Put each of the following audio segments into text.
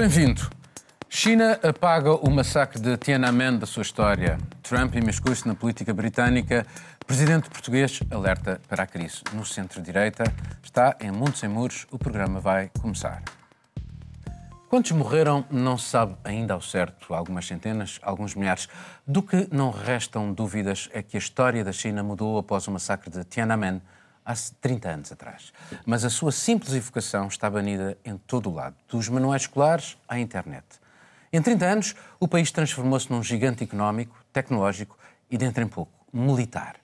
Bem-vindo. China apaga o massacre de Tiananmen da sua história. Trump imiscui-se na política britânica. Presidente português alerta para a crise. No centro-direita está em Mundo Sem Muros. O programa vai começar. Quantos morreram não se sabe ainda ao certo. Algumas centenas, alguns milhares. Do que não restam dúvidas é que a história da China mudou após o massacre de Tiananmen há 30 anos atrás. Mas a sua simples evocação está banida em todo o lado, dos manuais escolares à internet. Em 30 anos, o país transformou-se num gigante económico, tecnológico e, dentro em pouco, militar.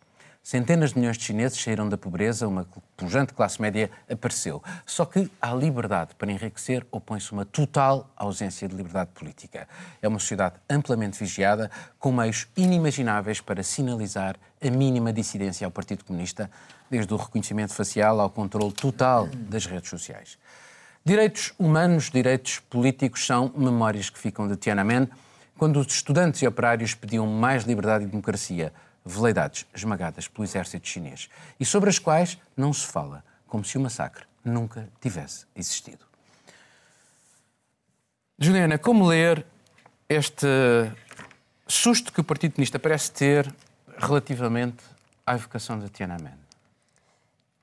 Centenas de milhões de chineses saíram da pobreza, uma pujante classe média apareceu. Só que à liberdade para enriquecer opõe-se uma total ausência de liberdade política. É uma sociedade amplamente vigiada, com meios inimagináveis para sinalizar a mínima dissidência ao Partido Comunista, desde o reconhecimento facial ao controle total das redes sociais. Direitos humanos, direitos políticos são memórias que ficam de Tiananmen, quando os estudantes e operários pediam mais liberdade e democracia veleidades esmagadas pelo exército chinês e sobre as quais não se fala, como se o massacre nunca tivesse existido. Juliana, como ler este susto que o Partido Comunista parece ter relativamente à evocação de Tiananmen?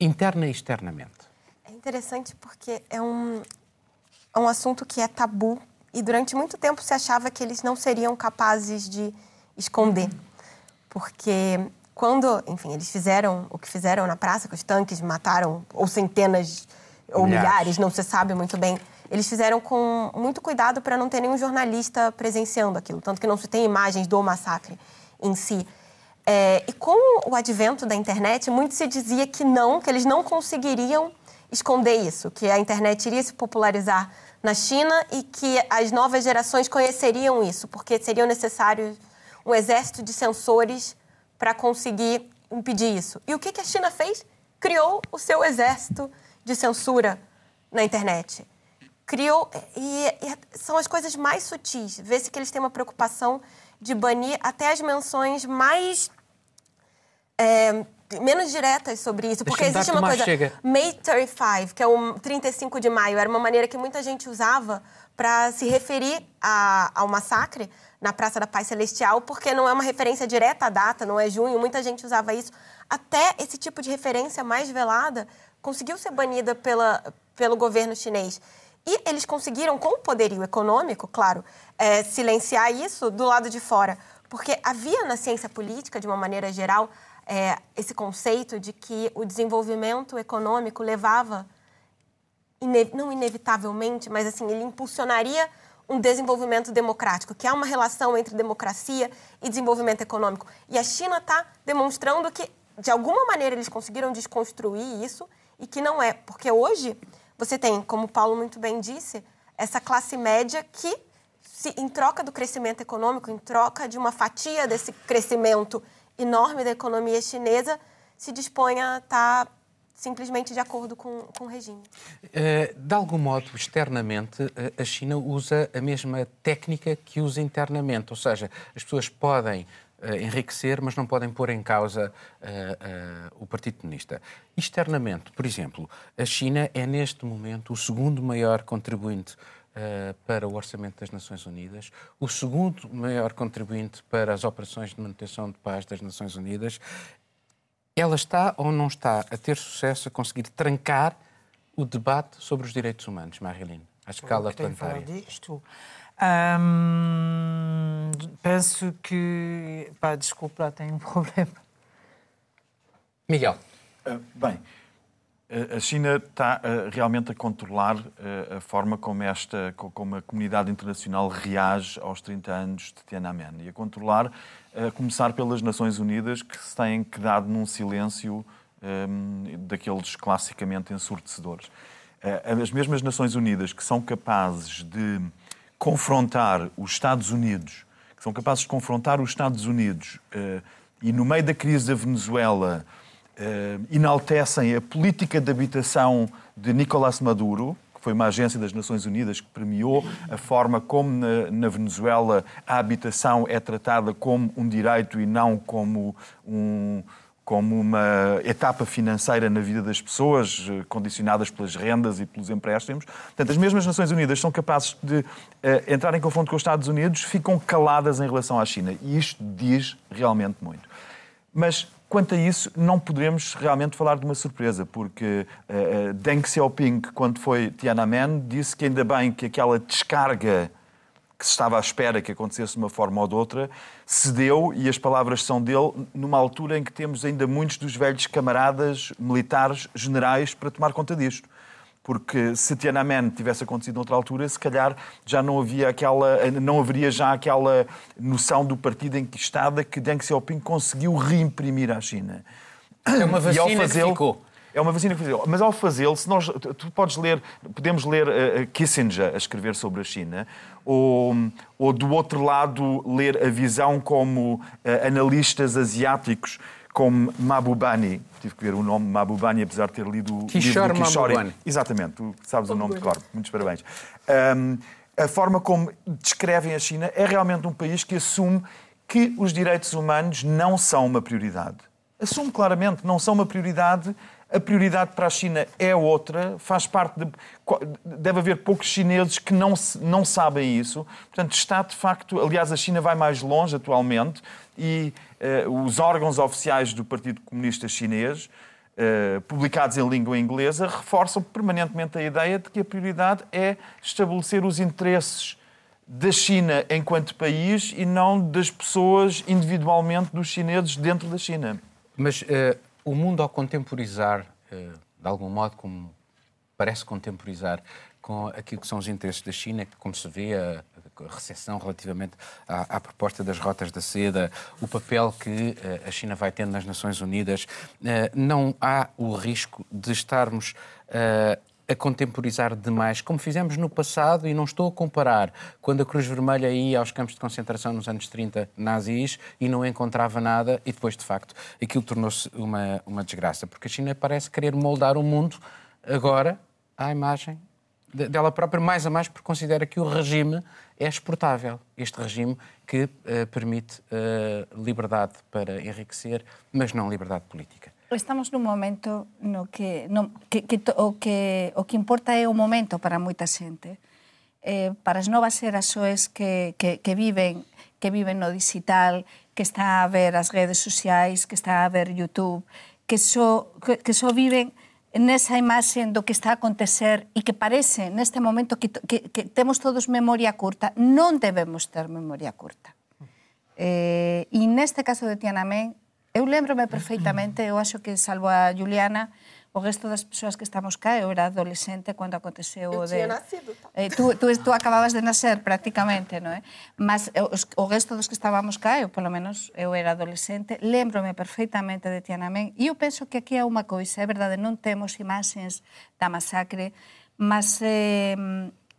Interna e externamente. É interessante porque é um, é um assunto que é tabu e durante muito tempo se achava que eles não seriam capazes de esconder porque quando, enfim, eles fizeram o que fizeram na praça, que os tanques mataram ou centenas ou milhares, milhares não se sabe muito bem. Eles fizeram com muito cuidado para não ter nenhum jornalista presenciando aquilo, tanto que não se tem imagens do massacre em si. É, e com o advento da internet, muito se dizia que não, que eles não conseguiriam esconder isso, que a internet iria se popularizar na China e que as novas gerações conheceriam isso, porque seriam necessários um exército de sensores para conseguir impedir isso. E o que, que a China fez? Criou o seu exército de censura na internet. Criou. E, e são as coisas mais sutis. Vê-se que eles têm uma preocupação de banir até as menções mais. É, menos diretas sobre isso, porque existe uma coisa, chega. May 35, que é o 35 de maio, era uma maneira que muita gente usava para se referir a, ao massacre, na Praça da Paz Celestial, porque não é uma referência direta à data, não é junho, muita gente usava isso. Até esse tipo de referência mais velada conseguiu ser banida pela, pelo governo chinês. E eles conseguiram, com o poderio econômico, claro, é, silenciar isso do lado de fora. Porque havia na ciência política, de uma maneira geral, é, esse conceito de que o desenvolvimento econômico levava, ine não inevitavelmente, mas assim, ele impulsionaria um desenvolvimento democrático, que há uma relação entre democracia e desenvolvimento econômico. E a China está demonstrando que, de alguma maneira, eles conseguiram desconstruir isso e que não é. Porque hoje você tem, como o Paulo muito bem disse, essa classe média que, se, em troca do crescimento econômico, em troca de uma fatia desse crescimento enorme da economia chinesa, se dispõe a estar. Tá simplesmente de acordo com, com o regime. Eh, de algum modo, externamente, eh, a China usa a mesma técnica que usa internamente, ou seja, as pessoas podem eh, enriquecer, mas não podem pôr em causa o Partido Comunista. Externamente, por exemplo, a China é neste momento o segundo maior contribuinte para o orçamento das Nações Unidas, o segundo maior contribuinte para as operações de manutenção de paz das Nações Unidas ela está ou não está a ter sucesso a conseguir trancar o debate sobre os direitos humanos, Marilene, à escala que planetária? Disto. penso que. Pá, desculpa, tenho um problema. Miguel. Uh, bem, a China está uh, realmente a controlar uh, a forma como, esta, como a comunidade internacional reage aos 30 anos de Tiananmen e a controlar a começar pelas Nações Unidas, que se têm quedado num silêncio um, daqueles classicamente ensurdecedores. As mesmas Nações Unidas que são capazes de confrontar os Estados Unidos, que são capazes de confrontar os Estados Unidos e, no meio da crise da Venezuela, uh, enaltecem a política de habitação de Nicolás Maduro, foi uma agência das Nações Unidas que premiou a forma como na, na, Venezuela a habitação é tratada como um direito e não como um, como uma etapa financeira na vida das pessoas, eh, condicionadas pelas rendas e pelos empréstimos. Portanto, as mesmas Nações Unidas são capazes de uh, entrar em confronto com os Estados Unidos, ficam caladas em relação à China. E isto diz realmente muito. Mas Quanto a isso, não poderemos realmente falar de uma surpresa, porque uh, Deng Xiaoping, quando foi Tiananmen, disse que ainda bem que aquela descarga que se estava à espera que acontecesse de uma forma ou de outra, cedeu, e as palavras são dele, numa altura em que temos ainda muitos dos velhos camaradas militares, generais, para tomar conta disto porque se Tiananmen tivesse acontecido noutra altura, se calhar já não havia aquela, não haveria já aquela noção do partido enquistada que Deng Xiaoping conseguiu reimprimir à China. É uma vacina que ficou. É uma vacina que fazê-lo. Mas ao fazê-lo, se nós, tu podes ler, podemos ler uh, Kissinger a escrever sobre a China, ou, ou do outro lado ler a visão como uh, analistas asiáticos como Mabubani, tive que ver o nome Mabubani, apesar de ter lido o Kishore livro Kishore. Mabubani. Exatamente, tu sabes o nome de cor. Muitos parabéns. Um, a forma como descrevem a China é realmente um país que assume que os direitos humanos não são uma prioridade. Assume claramente, não são uma prioridade. A prioridade para a China é outra, faz parte de. Deve haver poucos chineses que não, não sabem isso. Portanto, está de facto. Aliás, a China vai mais longe atualmente e os órgãos oficiais do Partido Comunista Chinês, uh, publicados em língua inglesa, reforçam permanentemente a ideia de que a prioridade é estabelecer os interesses da China enquanto país e não das pessoas individualmente dos chineses dentro da China. Mas uh, o mundo ao contemporizar, de algum modo, como parece contemporizar com aquilo que são os interesses da China, que, como se vê, a, recessão relativamente à, à, proposta das rotas da seda, o papel que eh, a China vai tendo nas Nações Unidas, eh, não há o risco de estarmos eh, a contemporizar demais, como fizemos no passado, e não estou a comparar. Quando a Cruz Vermelha ia aos campos de concentração nos anos 30 nazis e não encontrava nada, e depois, de facto, aquilo tornou-se uma, uma desgraça, porque a China parece querer moldar o mundo agora à imagem dela própria, mais a mais porque considera que o regime é exportável. Este regime que uh, permite uh, liberdade para enriquecer, mas não liberdade política. Estamos num momento no que, no, que, que o, que o que importa é o momento para moita xente. Eh, para as novas xerações que, que, que viven que viven no digital, que está a ver as redes sociais, que está a ver YouTube, que só, que, que só viven nesa imaxe do que está a acontecer e que parece neste momento que, que, que temos todos memoria curta, non debemos ter memoria curta. Eh, e neste caso de Tiananmen, eu lembrome perfeitamente, eu acho que salvo a Juliana, o resto das persoas que estamos cá, eu era adolescente cando aconteceu o de... Eu nascido. Tá. Eh, tú, tú, tú acababas de nacer prácticamente, non é? Mas eh, os, o resto dos que estábamos cá, eu polo menos eu era adolescente, lembro-me perfeitamente de Tiananmen e eu penso que aquí é unha coisa, é verdade, non temos imaxes da masacre, mas... Eh,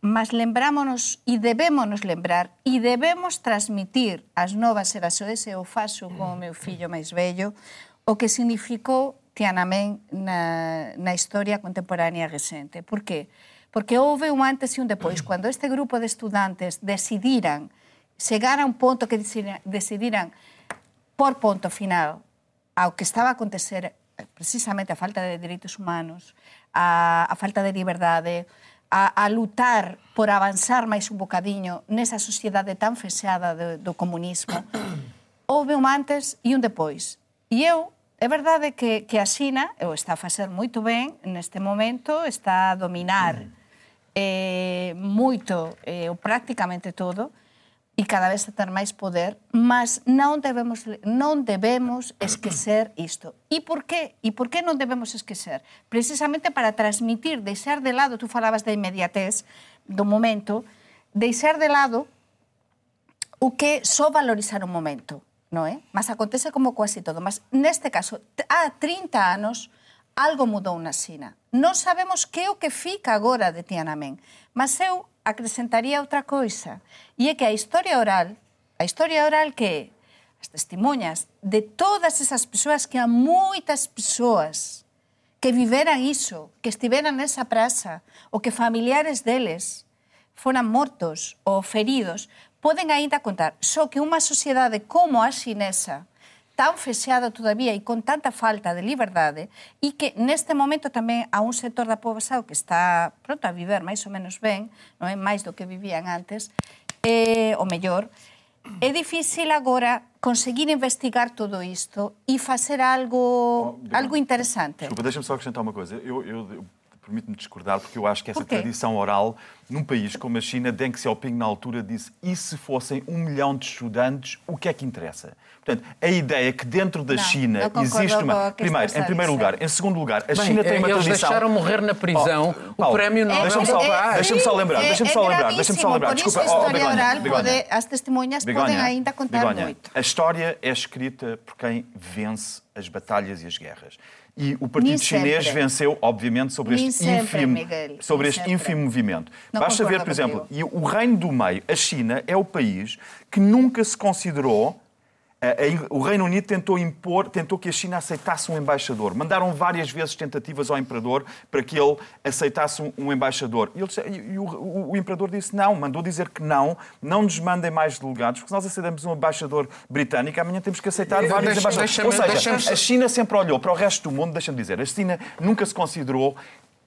mas lembrámonos e debémonos lembrar e debemos transmitir ás novas xeraxoes, e eu faço con o meu fillo máis vello, o que significou Tiananmen na, na historia contemporánea recente. Por qué? Porque houve un antes e un depois. Cando este grupo de estudantes decidiran chegar a un ponto que decidiran por ponto final ao que estaba a acontecer precisamente a falta de dereitos humanos, a, a falta de liberdade, a, a lutar por avanzar máis un bocadiño nesa sociedade tan fechada do, do comunismo, houve un antes e un depois. E eu É verdade que, que a Xina o está a facer moito ben neste momento, está a dominar mm. eh, moito, eh, ou prácticamente todo, e cada vez a ter máis poder, mas non debemos, non debemos esquecer isto. E por qué? E por que non debemos esquecer? Precisamente para transmitir, deixar de lado, tú falabas da inmediatez do momento, deixar de lado o que só valorizar o momento non é? Eh? Mas acontece como quase todo. Mas neste caso, há 30 anos, algo mudou na China. Non sabemos que é o que fica agora de Tiananmen. Mas eu acrescentaría outra coisa. E é que a historia oral, a historia oral que é as testemunhas de todas esas persoas que há moitas persoas que viveran iso, que estiveran nesa praza, ou que familiares deles foran mortos ou feridos poden aínda contar. Só que unha sociedade como a xinesa, tan fexeada todavía e con tanta falta de liberdade e que neste momento tamén a un sector da poboación que está pronto a viver máis ou menos ben, non é máis do que vivían antes, eh, o mellor, É difícil agora conseguir investigar todo isto e fazer algo, oh, algo interessante. Desculpa, deixa-me só acrescentar uma coisa. Eu, eu, eu permito-me discordar, porque eu acho que essa tradição oral, num país como a China, Deng Xiaoping, na altura, disse: e se fossem um milhão de estudantes, o que é que interessa? Portanto, a ideia é que dentro da Não, China existe uma. o Primeiro, em primeiro lugar. Em segundo lugar, a Bem, China tem uma eles tradição. deixaram morrer na prisão Oh, o Paulo, prémio Nobel deixa-me da só- Paz. deixa-me só lembrar, É- deixa-me é só lembrar, deixa-me só lembrar. Desculpa, oh, Begonha, oral Begonha. pode- as testemunhas podem ainda contar Begonha, muito. A história é escrita por quem vence as batalhas e as guerras. E o Partido Nem Chinês sempre. venceu, obviamente, sobre Nem este sempre, ínfimo, Miguel, sobre nem este sempre. ínfimo movimento. Não Basta ver, por exemplo, e o Reino do Meio, a China, é o país que nunca se considerou O Reino Unido tentou impor, tentou que a China aceitasse um embaixador. Mandaram várias vezes tentativas ao imperador para que ele aceitasse um, embaixador. E, ele e- o, o- o imperador disse não, mandou dizer que não, não nos mandem mais delegados, porque se nós aceitamos um embaixador britânico, amanhã temos que aceitar Deixa- vários deixa- embaixadores. Ou seja, a China sempre olhou para o resto do mundo, deixa-me dizer, a China nunca se considerou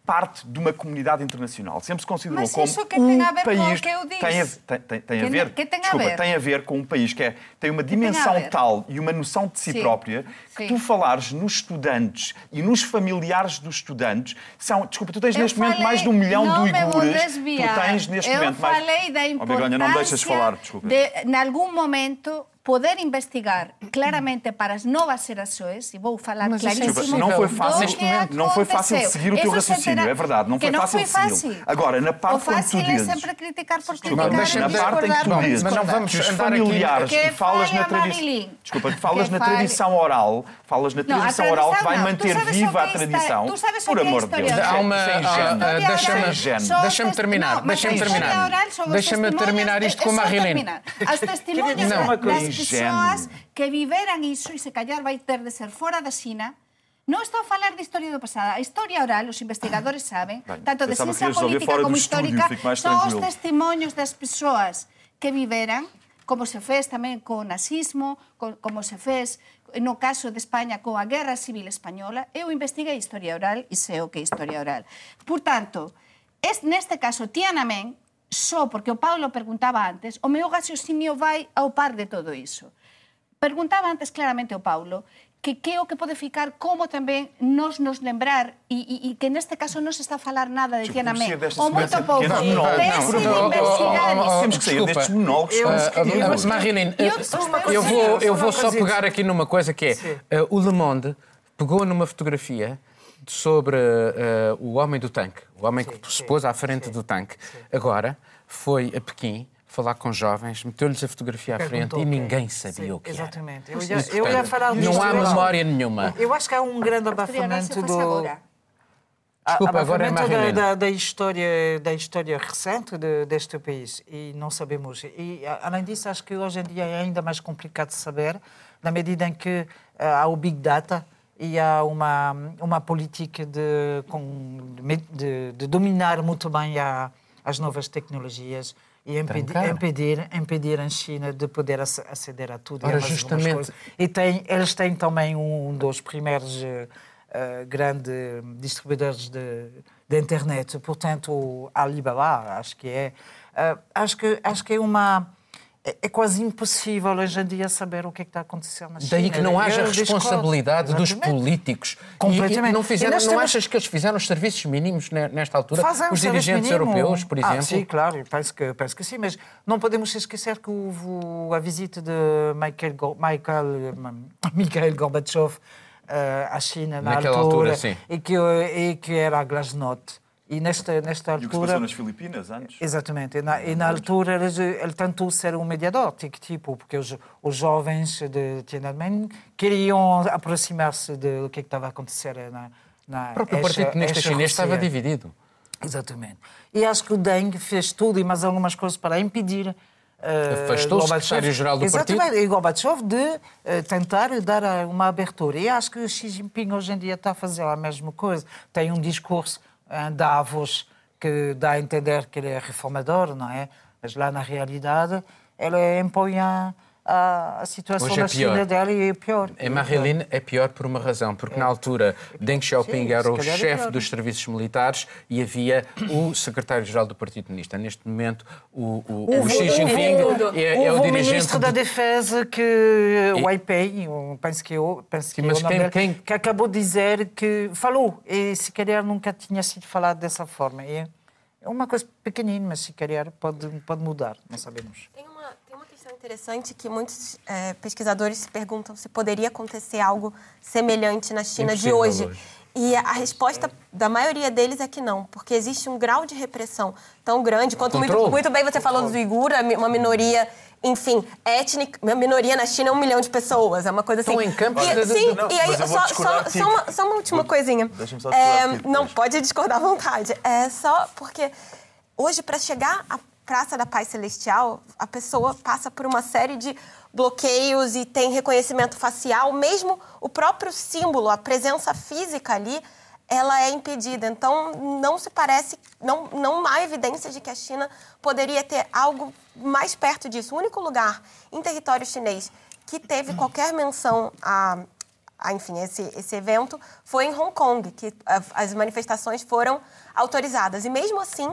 parte de uma comunidade internacional. Sempre se considerou Mas como que um tem a ver com o país que eu disse? tem a, tem, tem- tem a Que ver, que tem a desculpa, ver? tem a ver com um país que é, tem uma dimensão tal e uma noção de si Sim. própria que Sim. tu falares nos estudantes e nos familiares dos estudantes são, desculpa, tu tens Eu neste momento falei- mais de um milhão de uigures, tu tens neste Eu momento mais... falei da Oh, importância Begonha, não deixas falar, desculpa. de, em algum momento, poder investigar claramente para as novas gerações, e vou falar Mas isso é claríssimo, impossível. não foi fácil, que não foi fácil seguir o teu raciocínio, é verdade, não que foi não fácil segui-lo. fácil. Agora, na parte quando tu fácil é dizes- sempre criticar por Desculpa, criticar, e na parte em que tu dizes Mas não vamos que os familiares Que falas na a tradição. Desculpa, que falas Que na fale- tradição oral, falas na Não, tradição oral que vai não. manter viva que a é tradição. Por que é amor de Deus. Há uma. É História oral Deixa-me terminar. não, Deixa-me mas terminar. Deixa-me terminar isto é com a terminar. As testemunhas dizer persoas que viveran iso e se callar vai ter de ser fora da Xina, Non estou a falar de historia do pasado. A historia oral, os investigadores saben, ben, tanto de ciencia política como histórica, son os testemunhos das persoas que viveran, como se fez tamén co nazismo, co, como se fez no caso de España coa Guerra Civil Española, eu investiguei historia oral e sei o que é historia oral. Por tanto, es, neste caso, Tiananmen só porque o Paulo perguntaba antes, o meu raciocinio vai ao par de todo iso. Perguntaba antes claramente o Paulo que que é o que pode ficar, como tamén nos nos lembrar e, e, e que neste caso non se está a falar nada de Tiananmen, ou moito pouco. iso. Temos que sair destes monólogos. Ah, Eu vou, só pegar aqui numa coisa que é ah, o Le Monde pegou numa fotografia sobre ah, o homem do tanque, o homem que se pôs à frente do tanque. Agora foi a Pequim falar com jovens, meteu-lhes a fotografia à frente e ninguém sabia Sim, o que era. Exatamente. Eu E, eu portanto, ia falar Não há memória nenhuma. Eu acho que há um grande abafamento do. Desculpa, agora é abafamento da, da, da história da história recente de, deste país e não sabemos e além disso acho que hoje em dia é ainda mais complicado de saber na medida em que ah, há o big data e há uma uma política de de, de dominar muito bem a, as novas tecnologias e impedir, impedir impedir a China de poder ac- aceder a tudo e a Ora, mais algumas justamente-. E tem, eles têm também um dos primeiros eh, eh, grandes distribuidores de, de internet, portanto, o Alibaba, acho que é. eh, acho, que, acho que é uma. É, é quase impossível hoje em dia saber o que é que está a acontecer na China. Daí que não Eu haja discordo. responsabilidade dos Exatamente. políticos. Completamente. E, e não E fizeram, nós não temos- achas que eles fizeram os serviços mínimos ne- nesta altura? Fazem os dirigentes mínimo. europeus, por exemplo? Ah, sim, claro, penso que, penso que sim, mas não podemos esquecer que houve a visita de Michael, Michael, Mikhail Gorbachev eh, à China na Naquela altura, altura, sim. E, que, e que era a glasnost. E nesta, nesta E o que se altura... passou nas Filipinas antes? Exatamente. E na, e na altura ele, ele tentou ser um mediador, tipo, tipo, porque os, os jovens de Tiananmen queriam aproximar-se do que, é que estava a acontecer na, na O próprio esta- Partido Comunista Chinês estava dividido. Exatamente. E acho que o Deng fez tudo e mais algumas coisas para impedir. eh, Afastou o secretário-geral do Exatamente, partido. e Gorbachev de eh, tentar dar uma abertura. E acho que o Xi Jinping hoje em dia está a fazer a mesma coisa. Tem um discurso em Davos que dá a entender que ele é reformador, não é? Mas lá na realidade ele impõe a, a, a situação Hoje é da China pior. dela é pior. Em Marilyn é pior por uma razão, porque na altura Deng Xiaoping Sim, era o é chefe pior. dos serviços militares e havia o secretário-geral do Partido Comunista. Neste momento, o, o, o Xi Jinping é, é o dirigente. ministro da de- Defesa que o Weipei, eu penso que eu, penso que, mas é o nome quem- quem- que acabou de dizer que falou e se calhar nunca tinha sido falado dessa forma. E é uma coisa pequenina, mas se calhar pode pode mudar, não sabemos. Uma questão interessante que muitos eh, pesquisadores se perguntam se poderia acontecer algo semelhante na China de hoje. hoje. E a resposta da maioria deles é que não, porque existe um grau de repressão tão grande, quanto muito, muito bem você falou dos uigura, uma minoria, enfim, étnica, minoria na China é um milhão de pessoas, é uma coisa assim. Estão em campos E- de- Sim, Não, e aí, só, só, só, uma, só uma última Vou- coisinha. deixa-me só É, não pode discordar à vontade. É só porque hoje, para chegar à Praça da Paz Celestial, a pessoa passa por uma série de bloqueios e tem reconhecimento facial, mesmo o próprio símbolo, a presença física ali, ela é impedida. Então, não se parece, não, não há evidência de que a China poderia ter algo mais perto disso. O único lugar em território chinês que teve qualquer menção a a, enfim, esse, esse evento foi em Hong Kong, que a- as manifestações foram autorizadas. E mesmo assim,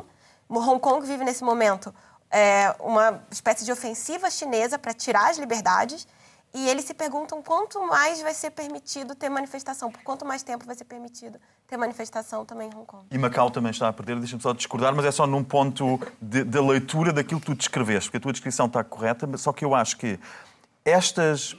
Hong Kong vive nesse momento é, uma espécie de ofensiva chinesa para tirar as liberdades. E eles se perguntam quanto mais vai ser permitido ter manifestação, por quanto mais tempo vai ser permitido ter manifestação também em Hong Kong. E Macau também está a perder, deixa-me só discordar, mas é só num ponto da leitura daquilo que tu descreveste, porque a tua descrição está correta, só que eu acho que estas,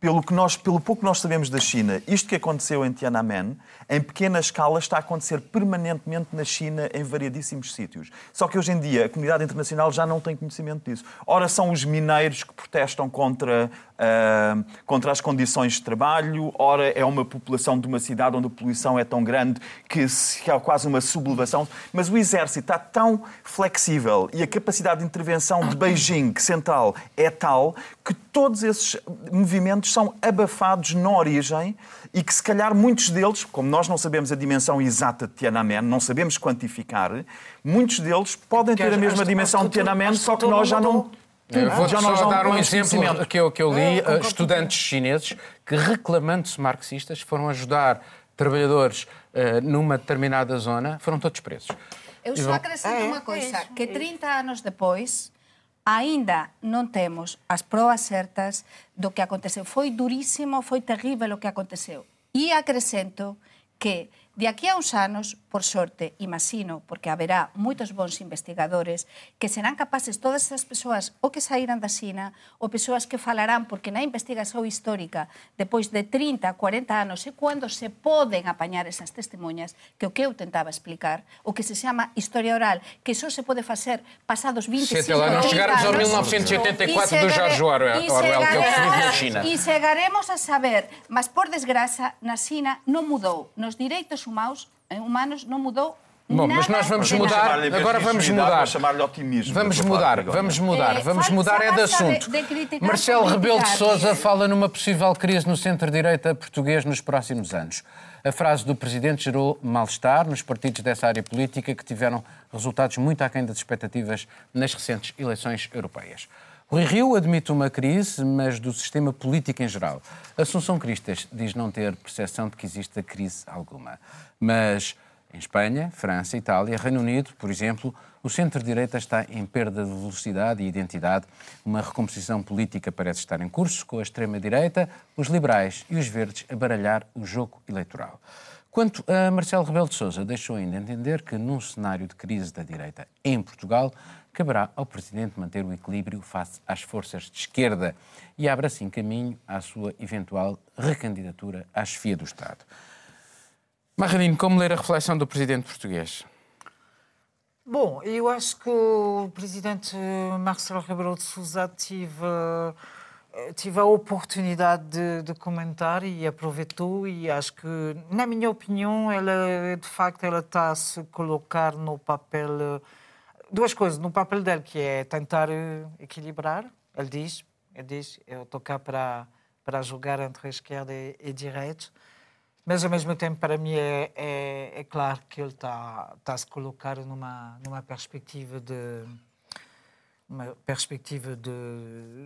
pelo, que nós, pelo pouco que nós sabemos da China, isto que aconteceu em Tiananmen, em pequena escala, está a acontecer permanentemente na China em variadíssimos sítios. Só que hoje em dia a comunidade internacional já não tem conhecimento disso. Ora, são os mineiros que protestam contra, ah, contra as condições de trabalho, ora, é uma população de uma cidade onde a poluição é tão grande que que há quase uma sublevação. Mas o exército está tão flexível e a capacidade de intervenção de Beijing central é tal que todos esses movimentos são abafados na origem e que, se calhar, muitos deles, como nós não sabemos a dimensão exata de Tiananmen, não sabemos quantificar, muitos deles podem ter a Porque mesma a- a dimensão de Tiananmen, só que nós já não. Mudou. Eu vou Já só nós não dar um exemplo que eu, que eu li. É, uh, estudantes chineses que, reclamando-se marxistas, foram ajudar trabalhadores uh, numa determinada zona, foram todos presos. Eu só vão- acrescento É, é coisa, que é iso. 30 anos depois aínda non temos as probas certas do que aconteceu. Foi durísimo, foi terrível o que aconteceu. E acrescento que de aquí a uns anos, por sorte, imagino, porque haberá moitos bons investigadores que serán capaces, todas esas persoas ou que saíran da Xina, ou persoas que falarán, porque na investigación histórica, depois de 30, 40 anos, é cando se poden apañar esas testemunhas, que o que eu tentaba explicar, o que se chama historia oral, que só se pode facer pasados 25 Se até lá 30 chegarmos ao anos. 1984 E do George Orwell, Orwell, que é o que se na China. E chegaremos a saber, mas por desgraça, na China non mudou. Nos direitos humanos, humanos non mudou Bom, mas nós vamos mudar. Agora vamos mudar. chamar-lhe otimismo Vamos mudar, vamos mudar, vamos mudar é de basta de- assunto. Marcelo Rebelo de. Sousa fala numa possível crise no centro-direita português nos próximos anos. A frase do Presidente gerou mal-estar nos partidos dessa área política que tiveram resultados muito aquém das expectativas nas recentes eleições europeias. Rui Rio admite uma crise, mas do sistema político em geral. Assunção Cristas diz não ter percepção de que exista crise alguma. Mas em Espanha, França, Itália, Reino Unido, por exemplo, o centro-direita está em perda de velocidade e identidade. Uma recomposição política parece estar em curso, com a extrema-direita, os liberais e os verdes a baralhar o jogo eleitoral. Quanto a Marcelo Rebelo de Sousa, deixou ainda entender que, num cenário de crise da direita em Portugal, caberá ao Presidente manter o equilíbrio face às forças de esquerda e abre assim caminho à sua eventual recandidatura à chefia do Estado. Marradinho, como ler a reflexão do Presidente português? Bom, eu acho que o presidente Marcelo Rebelo de Sousa tive, eh, tive a oportunidade de, de comentar e aproveitou e acho que, na minha opinião, ela de facto ela está a se colocar no papel eh, duas coisas, no papel dele que é tentar eh, equilibrar. Ele diz, ele diz, eu estou cá para para jogar entre esquerda e, e direita. Mas, ao mesmo tempo, para mim, é, é, é claro que ele está, está a se colocar numa, numa perspectiva de, uma perspectiva de,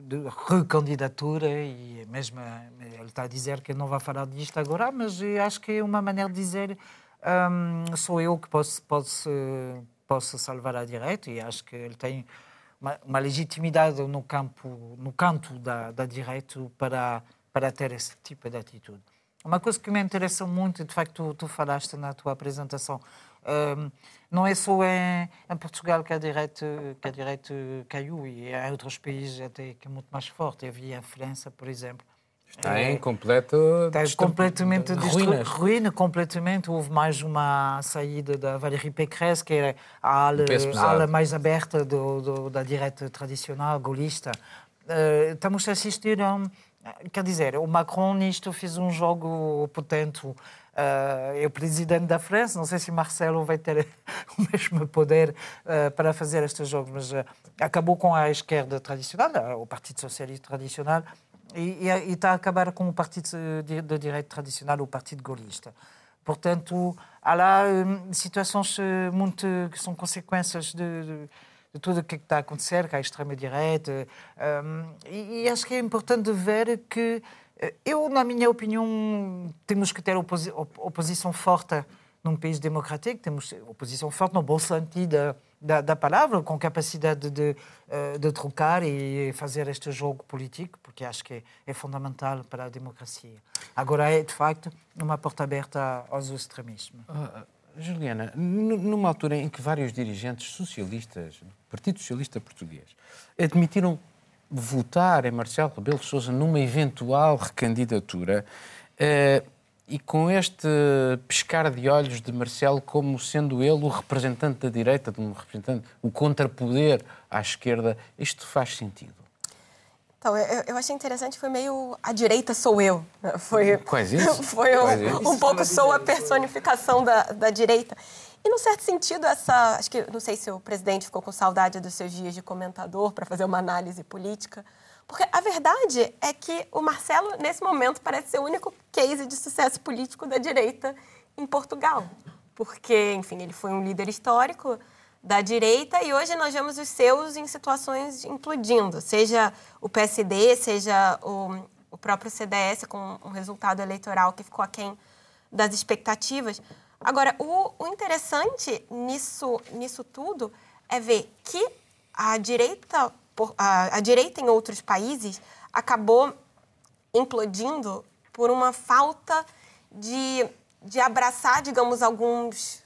de, recandidatura e mesmo ele está a dizer que não vai falar disto agora, mas acho que é uma maneira de dizer um, sou eu que posso, posso, posso salvar a direita e acho que ele tem uma, uma legitimidade no campo no canto da, da direita para para ter esse tipo de atitude. Uma coisa que me interessa muito, de facto, tu, tu falaste na tua apresentação, um, não é só em, em, Portugal que a direita, que a direita caiu, e em outros países até que é muito mais forte. Havia a França, por exemplo. Está é, em completo está completamente de ruínas. ruína completamente. Houve mais uma saída da Valérie Pécresse, que era a ala, ala mais aberta do, do, da direita tradicional, golista. Uh, estamos a assistir a um, Quer dizer, o Macron nisto fez um jogo potente. Uh, é o presidente da França, não sei se Marcelo vai ter o mesmo poder uh, para fazer estes jogos, mas acabou com a esquerda tradicional, o Partido Socialista tradicional, e, e, está a acabar com o Partido de, de Direito tradicional, o Partido Golista. Portanto, há lá um, situações muito que são consequências de, de de tudo o que está a acontecer, com a extrema-direita. Um, e, e, acho que é importante ver que, eh, eu, na minha opinião, temos que ter oposi oposição forte num país democrático, temos oposição forte no bom sentido da, da palavra, com capacidade de, eh, de trocar e fazer este jogo político, porque acho que é, fundamental para a democracia. Agora é, de facto, uma porta aberta aos extremismos. Uh, Juliana, numa altura em que vários dirigentes socialistas Partido Socialista Português, admitiram votar em Marcelo Rebelo de Sousa numa eventual recandidatura uh, e com este pescar de olhos de Marcelo como sendo ele o representante da direita, um representante, o contrapoder à esquerda, isto faz sentido? Então, eu, eu achei interessante, foi meio a direita sou eu. Né? Foi, Quase isso? Foi Quase um, isso. um pouco sou a personificação da, da direita. E, num certo sentido, essa. Acho que não sei se o presidente ficou com saudade dos seus dias de comentador para fazer uma análise política. Porque a verdade é que o Marcelo, nesse momento, parece ser o único case de sucesso político da direita em Portugal. Porque, enfim, ele foi um líder histórico da direita e hoje nós vemos os seus em situações implodindo, seja o PSD, seja o, o próprio CDS com um resultado eleitoral que ficou aquém das expectativas. Agora, o, o interessante nisso, nisso tudo é ver que a direita, a, a direita em outros países acabou implodindo por uma falta de, de abraçar, digamos, alguns,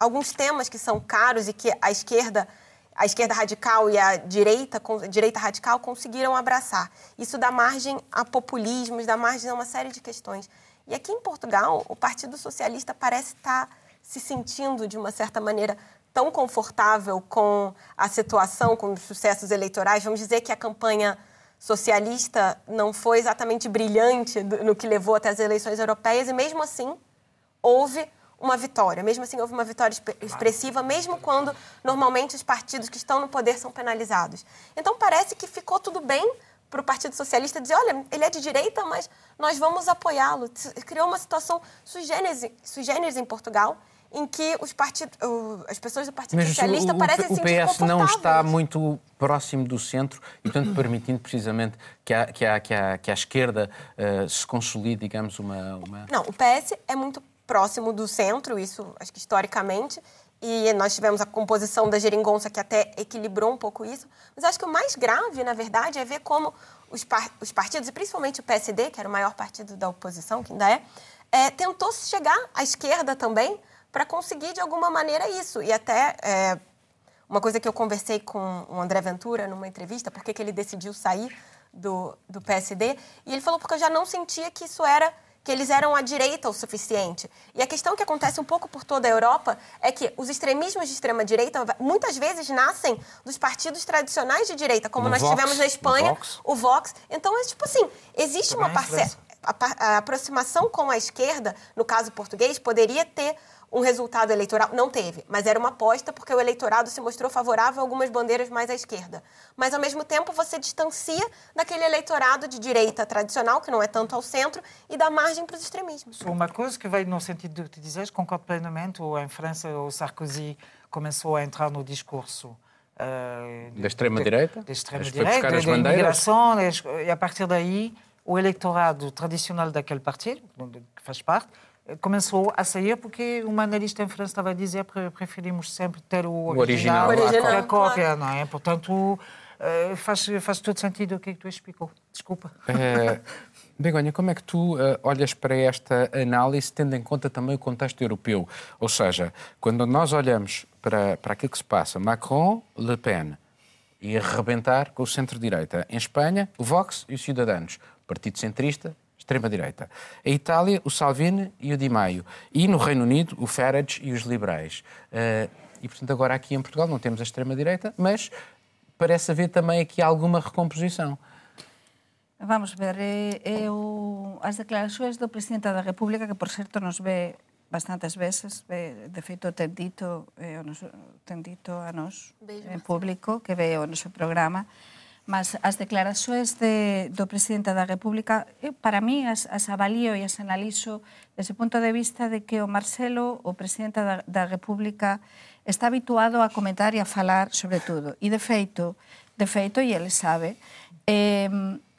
alguns temas que são caros e que a esquerda, a esquerda radical e a direita, a direita radical conseguiram abraçar. Isso dá margem a populismos, dá margem a uma série de questões. E aqui em Portugal, o Partido Socialista parece estar se sentindo, de uma certa maneira, tão confortável com a situação, com os sucessos eleitorais. Vamos dizer que a campanha socialista não foi exatamente brilhante no que levou até as eleições europeias, e mesmo assim houve uma vitória. Mesmo assim, houve uma vitória expressiva, mesmo quando normalmente os partidos que estão no poder são penalizados. Então, parece que ficou tudo bem para o Partido Socialista dizer, olha, ele é de direita, mas nós vamos apoiá-lo. Criou uma situação sui generis, em Portugal, em que os partidos, as pessoas do Partido mas Socialista o, parecem o, o PS não está muito próximo do centro e, portanto, permitindo precisamente que a, que a, que a, que a esquerda uh, se consolide, digamos, uma, uma... Não, o PS é muito próximo do centro, isso acho que historicamente, e nós tivemos a composição da geringonça que até equilibrou um pouco isso. Mas acho que o mais grave, na verdade, é ver como os, par os partidos, e principalmente o PSD, que era o maior partido da oposição, que ainda é, é tentou chegar à esquerda também para conseguir, de alguma maneira, isso. E até é, uma coisa que eu conversei com o André Ventura numa entrevista, porque que ele decidiu sair do, do PSD, e ele falou porque eu já não sentia que isso era que eles eram à direita o suficiente. E a questão que acontece um pouco por toda a Europa é que os extremismos de extrema direita muitas vezes nascem dos partidos tradicionais de direita, como no nós Vox, tivemos na Espanha, Vox. o Vox. Então é tipo assim, existe Também uma parcela a, a aproximação com a esquerda, no caso português, poderia ter um resultado eleitoral. Não teve, mas era uma aposta porque o eleitorado se mostrou favorável a algumas bandeiras mais à esquerda. Mas, ao mesmo tempo, você distancia daquele eleitorado de direita tradicional, que não é tanto ao centro, e dá margem para os extremismos. Uma coisa que vai no sentido de que dizes, concordo plenamente. Em França, o Sarkozy começou a entrar no discurso eh, Da extrema-direita? Da extrema-direita, da bandeiras? imigração, e a partir daí o eleitorado tradicional daquele partido, que faz parte, eh, começou a sair porque uma analista em França estava a dizer que preferimos sempre ter o original. original, O original, que a cópia, claro. não é? Portanto, eh, faz, faz todo sentido o que é que tu explicou. Desculpa. Eh, Begonha, como é que tu olhas para esta análise, tendo em conta também o contexto europeu? Ou seja, quando nós olhamos para, para aquilo que se passa, Macron, Le Pen, e arrebentar com o centro-direita. Em Espanha, o Vox e os Ciudadanos. Partido centrista, extrema-direita. Em Itália, o Salvini e o Di Maio. E no Reino Unido, o Farage e os liberais. Eh, e, portanto, agora aqui em Portugal não temos a extrema-direita, mas parece haver também aqui alguma recomposição. Vamos ver, eh, eu, as declaracións do Presidente da República, que por certo nos ve bastantes veces, ve, de feito ten dito, eh, o ten dito a nos Beijo, en público, que ve o noso programa, Mas as declaraxoes de, do Presidente da República, eu, para mí, as, as avalío e as analizo desde o punto de vista de que o Marcelo, o Presidente da, da República, está habituado a comentar e a falar sobre todo. E, de feito, de feito e ele sabe, eh,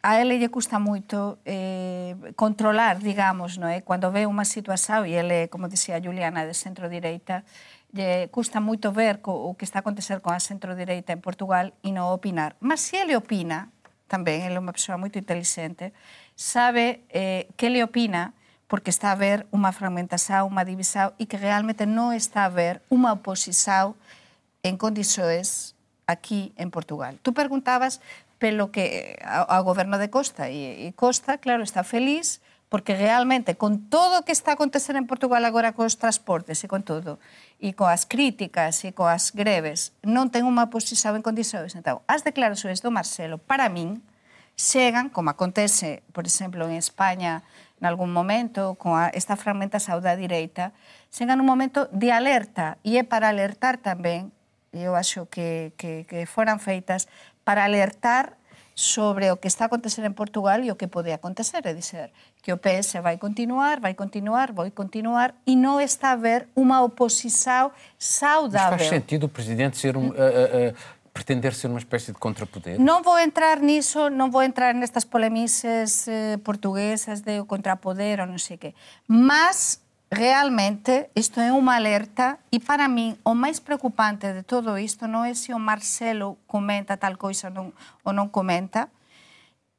a ele lle custa moito eh, controlar, digamos, no é? Eh? cando ve unha situación, e ele, como dicía Juliana, de centro-direita, custa moito ver co, o que está a acontecer con a centro-direita en Portugal e non opinar. Mas se ele opina, tamén, ele é unha persoa moito inteligente, sabe eh, que ele opina porque está a ver unha fragmentación, unha divisão e que realmente non está a ver unha oposición en condições aquí en Portugal. Tú preguntabas pelo que ao, ao goberno de Costa e, e Costa, claro, está feliz porque realmente con todo o que está a acontecer en Portugal agora cos transportes e con todo e coas críticas e coas greves non ten unha posición en condicións. Entón, as declaracións do Marcelo, para min, chegan, como acontece, por exemplo, en España, en algún momento, con a, esta fragmentación da direita, chegan un momento de alerta, e é para alertar tamén, e eu acho que, que, que foran feitas, para alertar sobre o que está a acontecer en Portugal e o que pode acontecer, é dizer, que o PS vai continuar, vai continuar, vai continuar, e non está a ver unha oposición Mas saudável. faz sentido o Presidente ser um, a- a- a pretender ser uma espécie de contrapoder? Non vou entrar niso, non vou entrar nestas polemices eh, portuguesas de o contrapoder ou non sei que. Mas, Realmente, isto é unha alerta e para min o máis preocupante de todo isto non é se o Marcelo comenta tal coisa non, ou non comenta,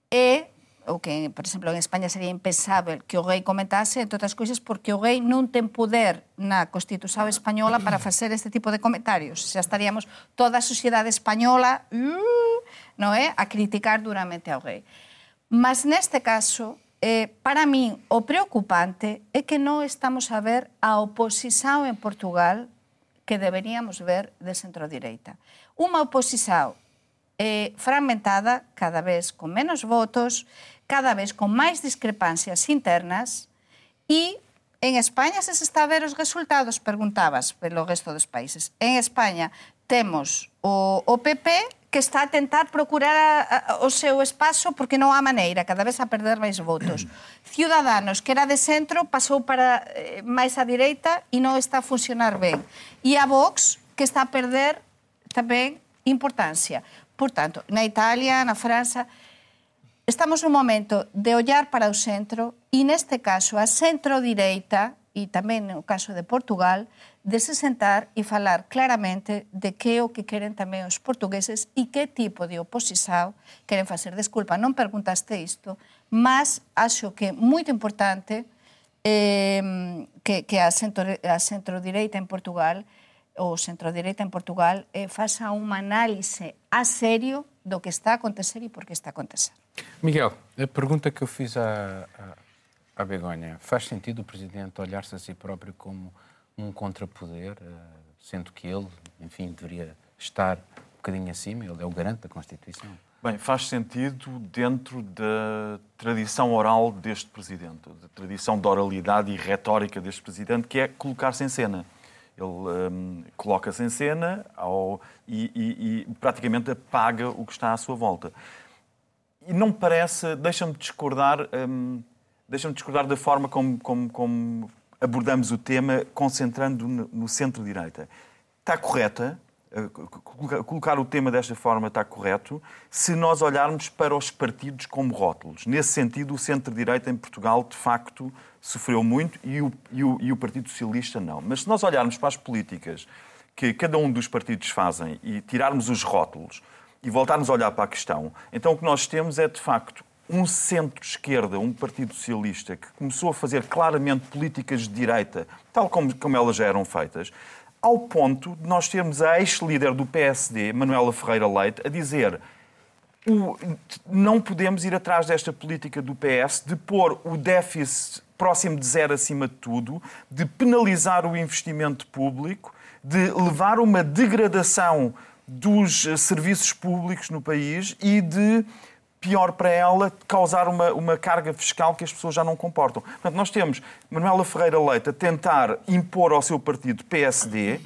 é o que, por exemplo, en España sería impensável que o rei comentase, entre outras coisas, porque o rei non ten poder na Constitución española para facer este tipo de comentarios. Xa estaríamos toda a sociedade española mm, non é a criticar duramente ao rei. Mas neste caso, Eh, para min, o preocupante é que non estamos a ver a oposición en Portugal que deberíamos ver de centro-direita. Uma oposición eh, fragmentada, cada vez con menos votos, cada vez con máis discrepancias internas e en España se se está a ver os resultados, preguntabas pelo resto dos países. En España temos o, o PP que está a tentar procurar a, a, o seu espazo porque non há maneira, cada vez a perder máis votos. Ciudadanos, que era de centro, pasou para eh, máis á direita e non está a funcionar ben. E a Vox, que está a perder tamén importancia. Por tanto, na Italia, na França, estamos nun momento de ollar para o centro e neste caso a centro-direita e tamén no caso de Portugal, de se sentar e falar claramente de que é o que queren tamén os portugueses e que tipo de oposición queren facer. Desculpa, non perguntaste isto, mas acho que é moito importante eh, que, que a, centro, a centro-direita en Portugal ou centro-direita en Portugal eh, faça unha análise a serio do que está a acontecer e por que está a acontecer. Miguel, a pergunta que eu fiz à, à, à Begonha, faz sentido o Presidente olhar-se a si próprio como um contrapoder, eh, sendo que ele, enfim, deveria estar um bocadinho acima, ele é o garante da Constituição? Bem, faz sentido dentro da tradição oral deste Presidente, da tradição de oralidade e retórica deste Presidente, que é colocar-se em cena. Ele hum, coloca-se em cena ao, e, e- e praticamente apaga o que está à sua volta. E não parece, deixa-me discordar, hum, deixa-me discordar da forma como, como- como abordamos o tema, concentrando no, centro-direita. Está correta eh, colocar o tema desta forma está correto se nós olharmos para os partidos como rótulos. Nesse sentido, o centro-direita em Portugal, de facto, sofreu muito e o, e, o, e o Partido Socialista não. Mas se nós olharmos para as políticas que cada um dos partidos fazem e tirarmos os rótulos e voltarmos a olhar para a questão, então o que nós temos é, de facto, um centro-esquerda, um Partido Socialista, que começou a fazer claramente políticas de direita, tal como, como elas já eram feitas, ao ponto de nós termos a ex-líder do PSD, Manuela Ferreira Leite, a dizer o, não podemos ir atrás desta política do PS de pôr o déficit próximo de zero acima de tudo, de penalizar o investimento público, de levar uma degradação dos serviços públicos no país e de pior para ela causar uma, uma carga fiscal que as pessoas já não comportam. Portanto, nós temos Manuela Ferreira Leite a tentar impor ao seu partido PSD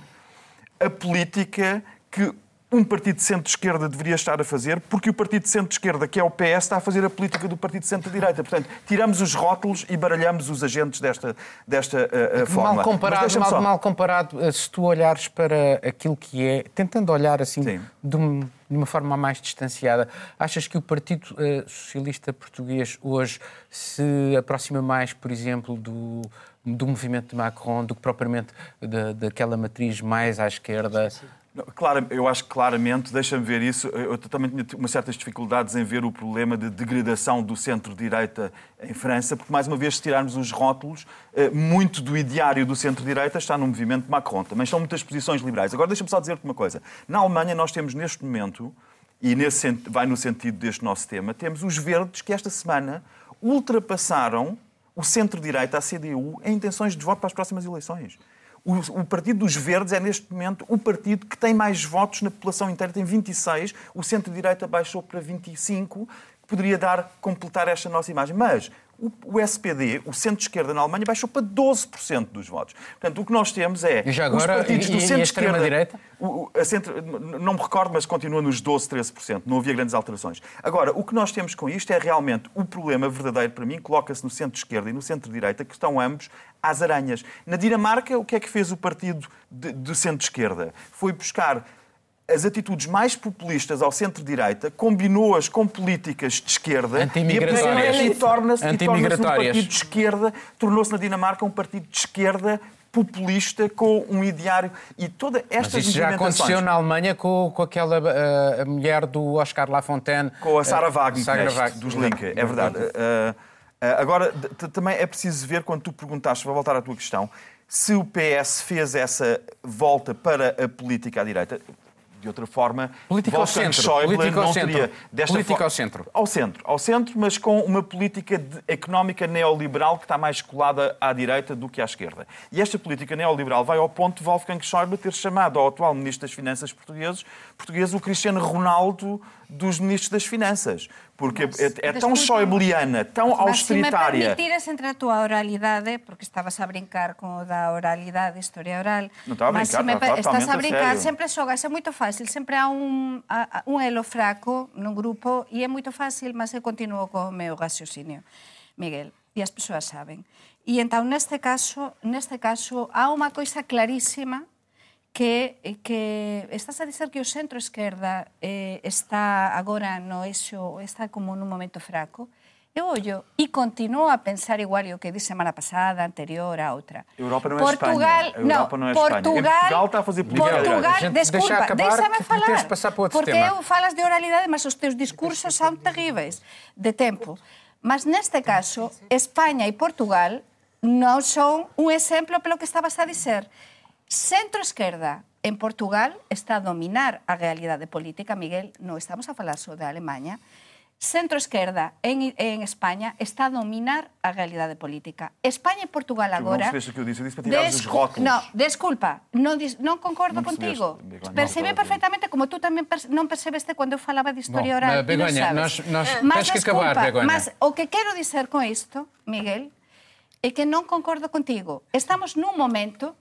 a política que um partido de centro-esquerda deveria estar a fazer, porque o partido de centro-esquerda, que é o PS, está a fazer a política do partido de centro-direita. Portanto, tiramos os rótulos e baralhamos os agentes desta, desta uh, forma. Mal comparado, mal, só... mal comparado, se tu olhares para aquilo que é, tentando olhar assim de, um, de, uma forma mais distanciada, achas que o Partido uh, Socialista Português hoje se aproxima mais, por exemplo, do do movimento de Macron do que propriamente da, daquela matriz mais à esquerda. Sim, sim. Claro, eu acho que claramente, deixa-me ver isso, eu também tinha umas certas dificuldades em ver o problema de degradação do centro-direita em França, porque, mais uma vez, se tirarmos os rótulos, eh, muito do ideário do centro-direita está no movimento Macron. Também são muitas posições liberais. Agora, deixa-me só dizer-te uma coisa. Na Alemanha, nós temos neste momento, e nesse, vai no sentido deste nosso tema, temos os verdes que esta semana ultrapassaram o centro-direita, a CDU, em intenções de voto para as próximas eleições. O, o, Partido dos Verdes é, neste momento, o partido que tem mais votos na população inteira, tem 26, o centro-direita baixou para 25, que poderia dar, completar esta nossa imagem. Mas o, SPD, o centro-esquerda na Alemanha, baixou para 12% dos votos. Portanto, o que nós temos é e já agora, os partidos e, do centro-esquerda... direita centro, não me recordo, mas continua nos 12, 13%. Não havia grandes alterações. Agora, o que nós temos com isto é realmente o problema verdadeiro para mim, coloca-se no centro-esquerda e no centro-direita, que estão ambos às aranhas. Na Dinamarca, o que é que fez o partido de, de centro-esquerda? Foi buscar as atitudes mais populistas ao centro-direita, combinou-as com políticas de esquerda e torna-se torna um partido de esquerda, tornou-se na Dinamarca um partido de esquerda populista com um ideário. E toda esta Mas já aconteceu na Alemanha com, com aquela uh, mulher do Oscar Lafontaine com a Sarah Wagner, uh, Wagner dos Link, é verdade. Uh, agora também é preciso ver quando tu perguntaste, vou voltar à tua questão, se o PS fez essa volta para a política à direita de outra forma, política ao centro, Schäuble não teria desta política ao centro. Ao centro, ao centro, mas com uma política económica neoliberal que está mais colada à direita do que à esquerda. E esta política neoliberal vai ao ponto de Wolfgang Schäuble ter chamado ao atual ministro das Finanças português, português o Cristiano Ronaldo dos ministros das Finanças. Porque Mas, é, é tão schäubliana, tão Mas austeritária. Se me permitires entre a tua oralidade, porque estavas a brincar com o da oralidade, historia oral. Não estava a brincar, me, estás a brincar, a sempre xogas, é muito fácil, sempre há a, un elo fraco nun grupo e é moito fácil, mas eu continuo co meu raciocinio, Miguel, e as persoas saben. E entón, neste caso, neste caso, há unha coisa clarísima que, que estás a dizer que o centro-esquerda eh, está agora no eixo, está como nun momento fraco, eu ollo e continuo a pensar igual o que disse semana pasada, anterior, a outra. Europa não é Portugal, Espanha. Europa não, é Portugal, Espanha. Portugal está a fazer política. Portugal, desculpa, deixa-me falar. Passar para porque tema. eu falas de oralidade, mas os teus discursos são terríveis de tempo. Mas neste caso, España e Portugal non son un exemplo pelo que estabas a dizer. Centro-esquerda en Portugal está a dominar a realidade política, Miguel, non estamos a falar só da Alemanha, centro-esquerda en, en España está a dominar a realidade política. España e Portugal agora... Non que eu disse, eu disse para tirar os rótulos. No, desculpa, non, non concordo non contigo. Percebe perfectamente, como tú tamén perce non percebeste cando eu falaba de historia Bom, oral. Begoña, nós, nós mas, tens que acabar, Begoña. Mas o que quero dizer con isto, Miguel, é que non concordo contigo. Estamos nun momento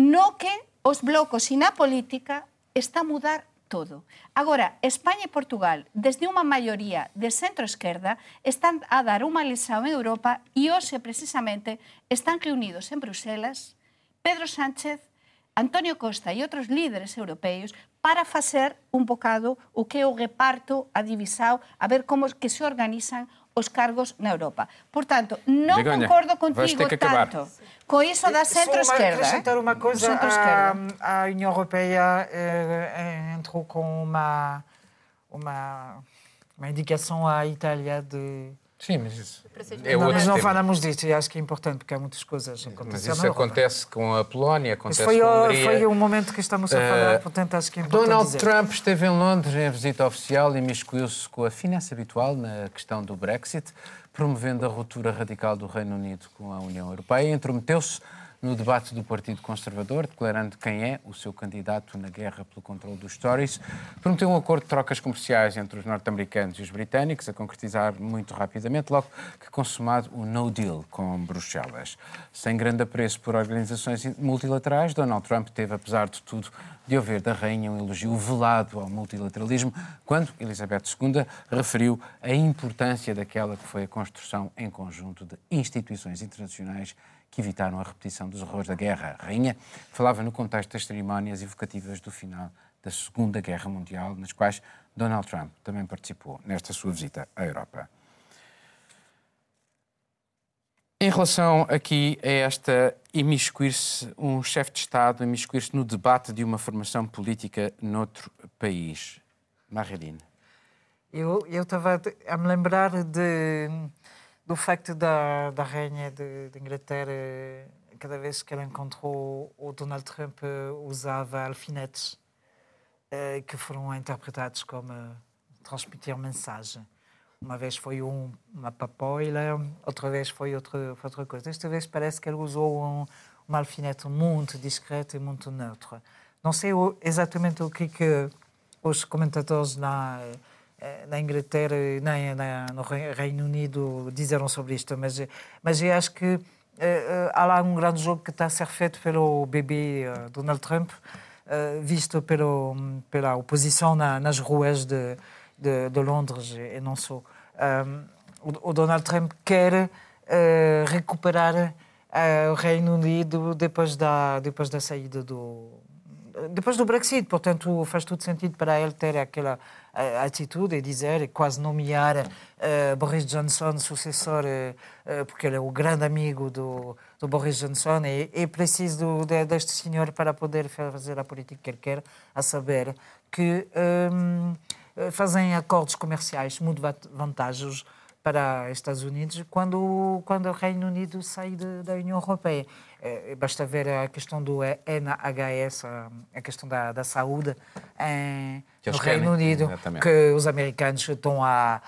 no que os blocos e na política está a mudar todo. Agora, España e Portugal, desde unha maioría de centro-esquerda, están a dar unha lesao en Europa e hoxe, precisamente, están reunidos en Bruselas Pedro Sánchez, Antonio Costa e outros líderes europeos para facer un bocado o que é o reparto a divisao, a ver como que se organizan os cargos na Europa. Por tanto, non Begoña, concordo contigo que acabar. tanto. Com iso da uma- centro-esquerda. acrescentar uma eh? coisa, a, a União Europeia eh, entrou com uma, uma, uma indicação à Itália de... Sim, mas isso é não, mas não tema. falamos disto e acho que é importante porque há muitas coisas a Mas isso acontece com a Polónia, acontece foi, com a Hungria. foi o momento que estamos a falar, portanto acho que é importante Donald dizer. Trump esteve em Londres em visita oficial e miscuiu-se com a finesse habitual na questão do Brexit, promovendo a ruptura radical do Reino Unido com a União Europeia e intrometeu-se no debate do Partido Conservador, declarando quem é o seu candidato na guerra pelo controle dos Tories. Prometeu um acordo de trocas comerciais entre os norte-americanos e os britânicos, a concretizar muito rapidamente, logo que consumado o no deal com Bruxelas. Sem grande apreço por organizações multilaterais, Donald Trump teve, apesar de tudo, de ouvir da rainha um elogio velado ao multilateralismo, quando Elizabeth II referiu a importância daquela que foi a construção em conjunto de instituições internacionais que evitaram a repetição dos horrores da guerra. A rainha falava no contexto das cerimónias evocativas do final da Segunda Guerra Mundial, nas quais Donald Trump também participou nesta sua visita à Europa. Em relação aqui a esta imiscuir-se, um chefe de Estado imiscuir-se no debate de uma formação política noutro país. Marredine. Eu estava a me lembrar de, do facto da, da rainha de, de Inglaterra, cada vez que ela encontrou o Donald Trump, usava alfinetes eh, que foram interpretados como transmitir mensagem. Uma vez foi um, uma papoila, outra vez foi outra, outra coisa. Desta vez parece que ele usou um, um alfinete muito discreto e muito neutro. Não sei o- exatamente o que, que os comentadores na, eh, na Inglaterra e no Re- Reino Unido disseram sobre isto, mas, mas eu acho que eh, eh, há lá um grande jogo que está a ser feito pelo bebê Donald Trump, visto pelo, pela oposição na, nas ruas de, de, de Londres e não só. Um, o, o Donald Trump quer eh, recuperar eh, o Reino Unido depois da, depois da saída do, depois do Brexit, portanto, faz todo sentido para ele ter aquela eh, atitude e dizer, e quase nomear eh, Boris Johnson sucessor, eh, porque ele é o grande amigo do, do Boris Johnson e é preciso de, deste senhor para poder fazer a política que ele quer, a saber que hum, fazem acordos comerciais muito va- vantajosos para os Estados Unidos quando, quando o Reino Unido sai de- da União Europeia. Eh, Basta ver a questão do NHS, a- questão da, da saúde em, no Reino querem, Unido, exatamente. que os americanos estão a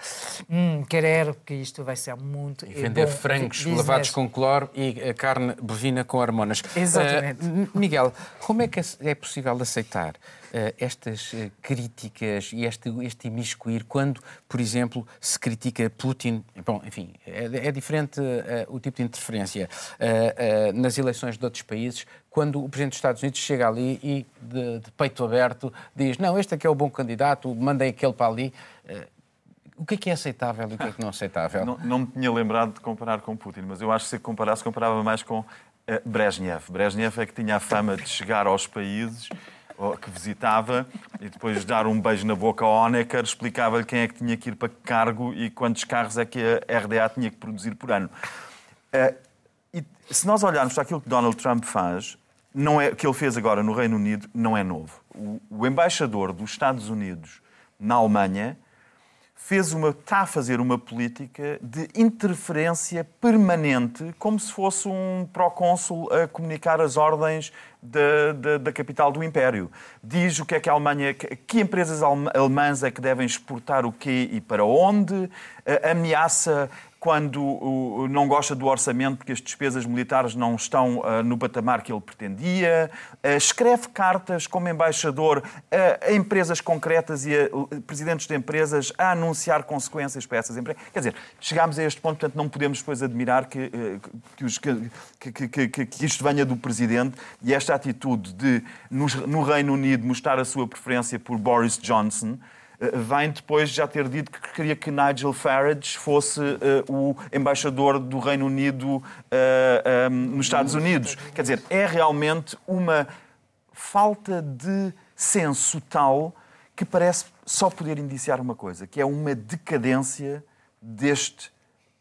hum, querer que isto vai ser muito E vender bom frangos business. lavados com cloro e a carne bovina com hormonas. Exatamente. Eh, M- Miguel, como é que é possível aceitar eh, estas eh, críticas e este, este imiscuir quando, por exemplo, se critica Putin? Bom, enfim, é, é diferente eh, o tipo de interferência eh, eh, nas eleições de outros países quando o Presidente dos Estados Unidos chega ali e, de, de peito aberto, diz: Não, este que é o bom candidato, mandem aquele para ali. Eh, o que é que é aceitável e o que é que não é aceitável? Não, não me tinha lembrado de comparar com Putin, mas eu acho que se comparasse, comparava mais com eh, Brezhnev. Brezhnev é que tinha a fama de chegar aos países que visitava e depois dar um beijo na boca ao Honecker, explicava-lhe quem é que tinha que ir para que cargo e quantos carros é que a RDA tinha que produzir por ano. E se nós olharmos para aquilo que Donald Trump faz, não é, que ele fez agora no Reino Unido, não é novo. O, o embaixador dos Estados Unidos na Alemanha fez uma, está a fazer uma política de interferência permanente, como se fosse um procônsul a comunicar as ordens da, da, da capital do Império. Diz o que é que a Alemanha, que, empresas alem- alemãs é que devem exportar o quê e para onde, ameaça quando não gosta do orçamento porque as despesas militares não estão ah, no patamar que ele pretendia, Ah, escreve cartas como embaixador a, empresas concretas e a presidentes de empresas a anunciar consequências para essas empresas. Quer dizer, chegámos a este ponto, portanto, não podemos depois admirar que, eh, que, os- que- que- que- isto venha do presidente e esta atitude de, no Reino Unido, mostrar a sua preferência por Boris Johnson. Eh, vem depois de já ter dito que queria que Nigel Farage fosse eh, o embaixador do Reino Unido eh, ehm, nos Estados Unidos. Quer dizer, é realmente uma falta de senso tal que parece só poder indiciar uma coisa, que é uma decadência deste,